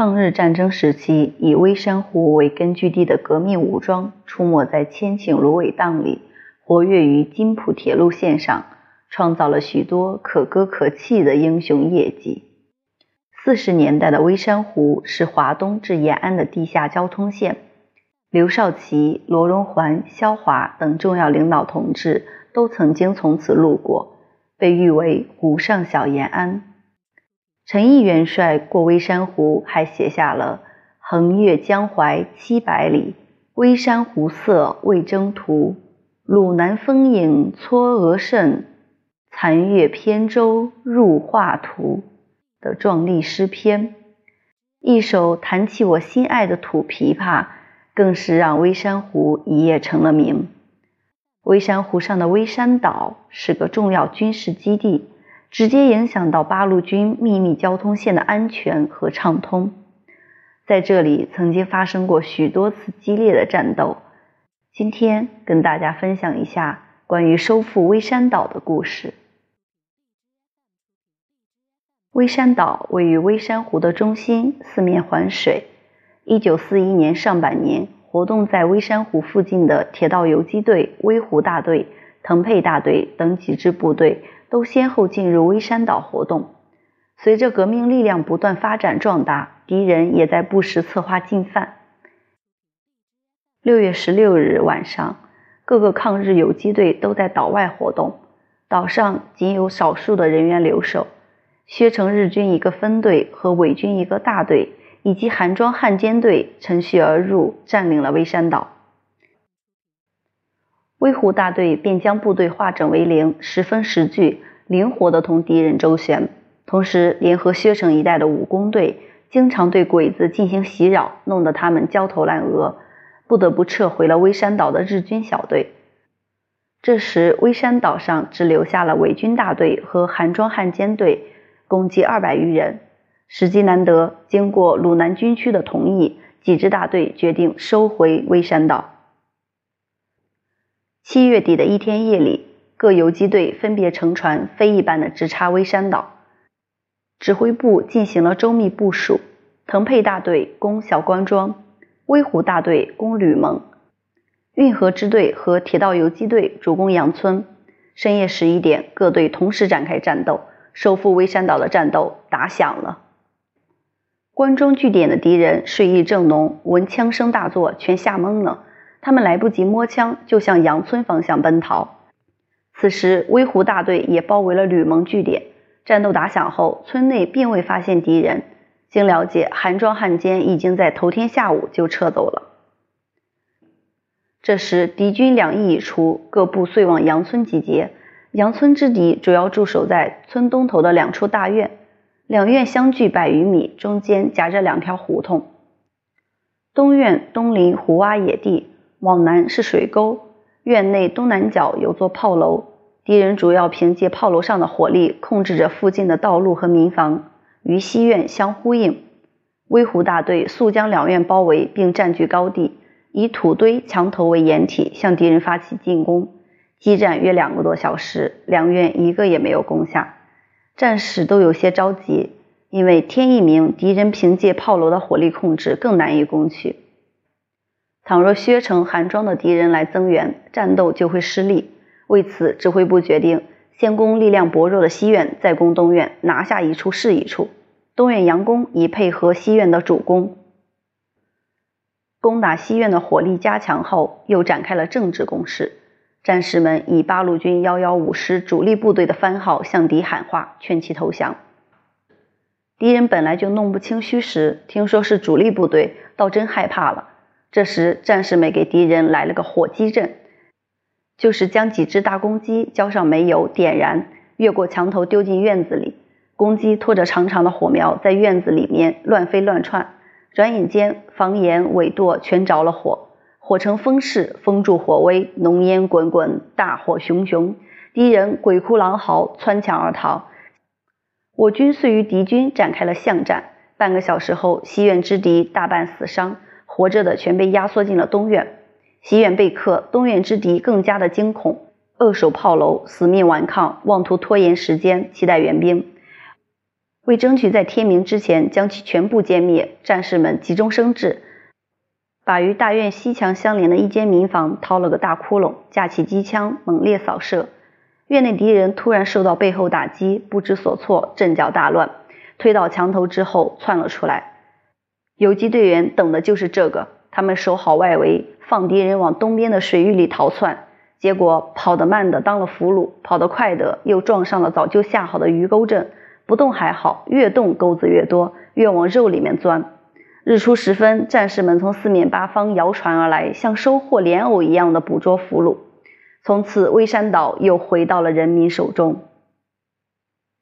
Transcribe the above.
抗日战争时期，以微山湖为根据地的革命武装出没在千顷芦苇荡里，活跃于津浦铁路线上，创造了许多可歌可泣的英雄业绩。四十年代的微山湖是华东至延安的地下交通线，刘少奇、罗荣桓、萧华等重要领导同志都曾经从此路过，被誉为“湖上小延安”。陈毅元帅过微山湖，还写下了“横越江淮七百里，微山湖色未征途。鲁南风影嵯峨甚，残月扁舟入画图”的壮丽诗篇。一首弹起我心爱的土琵琶，更是让微山湖一夜成了名。微山湖上的微山岛是个重要军事基地。直接影响到八路军秘密交通线的安全和畅通，在这里曾经发生过许多次激烈的战斗。今天跟大家分享一下关于收复微山岛的故事。微山岛位于微山湖的中心，四面环水。一九四一年上半年，活动在微山湖附近的铁道游击队、微湖大队、腾沛大队等几支部队。都先后进入微山岛活动。随着革命力量不断发展壮大，敌人也在不时策划进犯。六月十六日晚上，各个抗日游击队都在岛外活动，岛上仅有少数的人员留守。薛城日军一个分队和伪军一个大队，以及韩庄汉奸队乘虚而入，占领了微山岛。微湖大队便将部队化整为零，十分识据，灵活地同敌人周旋，同时联合薛城一带的武工队，经常对鬼子进行袭扰，弄得他们焦头烂额，不得不撤回了微山岛的日军小队。这时，微山岛上只留下了伪军大队和韩庄汉奸队，共计二百余人。时机难得，经过鲁南军区的同意，几支大队决定收回微山岛。七月底的一天夜里，各游击队分别乘船飞一般的直插微山岛。指挥部进行了周密部署，腾沛大队攻小关庄，威虎大队攻吕蒙，运河支队和铁道游击队主攻杨村。深夜十一点，各队同时展开战斗，收复微山岛的战斗打响了。关中据点的敌人睡意正浓，闻枪声大作，全吓懵了。他们来不及摸枪，就向杨村方向奔逃。此时，威湖大队也包围了吕蒙据点。战斗打响后，村内并未发现敌人。经了解，韩庄汉奸已经在头天下午就撤走了。这时，敌军两翼已出，各部遂往杨村集结。杨村之敌主要驻守在村东头的两处大院，两院相距百余米，中间夹着两条胡同。东院东临胡洼野地。往南是水沟，院内东南角有座炮楼，敌人主要凭借炮楼上的火力控制着附近的道路和民房，与西院相呼应。威虎大队速将两院包围，并占据高地，以土堆墙头为掩体，向敌人发起进攻。激战约两个多小时，两院一个也没有攻下，战士都有些着急，因为天一明，敌人凭借炮楼的火力控制更难以攻取。倘若薛城、韩庄的敌人来增援，战斗就会失利。为此，指挥部决定先攻力量薄弱的西院，再攻东院，拿下一处是一处。东院佯攻，以配合西院的主攻。攻打西院的火力加强后，又展开了政治攻势。战士们以八路军幺幺五师主力部队的番号向敌喊话，劝其投降。敌人本来就弄不清虚实，听说是主力部队，倒真害怕了。这时，战士们给敌人来了个火鸡阵，就是将几只大公鸡浇上煤油点燃，越过墙头丢进院子里。公鸡拖着长长的火苗在院子里面乱飞乱窜，转眼间房檐尾垛全着了火，火成风势，风助火威，浓烟滚滚，大火熊熊。敌人鬼哭狼嚎，窜墙而逃。我军遂与敌军展开了巷战。半个小时后，西院之敌大半死伤。活着的全被压缩进了东院，西院被克，东院之敌更加的惊恐，扼守炮楼，死命顽抗，妄图拖延时间，期待援兵。为争取在天明之前将其全部歼灭，战士们急中生智，把与大院西墙相连的一间民房掏了个大窟窿，架起机枪猛烈扫射。院内敌人突然受到背后打击，不知所措，阵脚大乱，推到墙头之后窜了出来。游击队员等的就是这个，他们守好外围，放敌人往东边的水域里逃窜。结果跑得慢的当了俘虏，跑得快的又撞上了早就下好的鱼钩阵。不动还好，越动钩子越多，越往肉里面钻。日出时分，战士们从四面八方摇船而来，像收获莲藕一样的捕捉俘虏。从此，微山岛又回到了人民手中。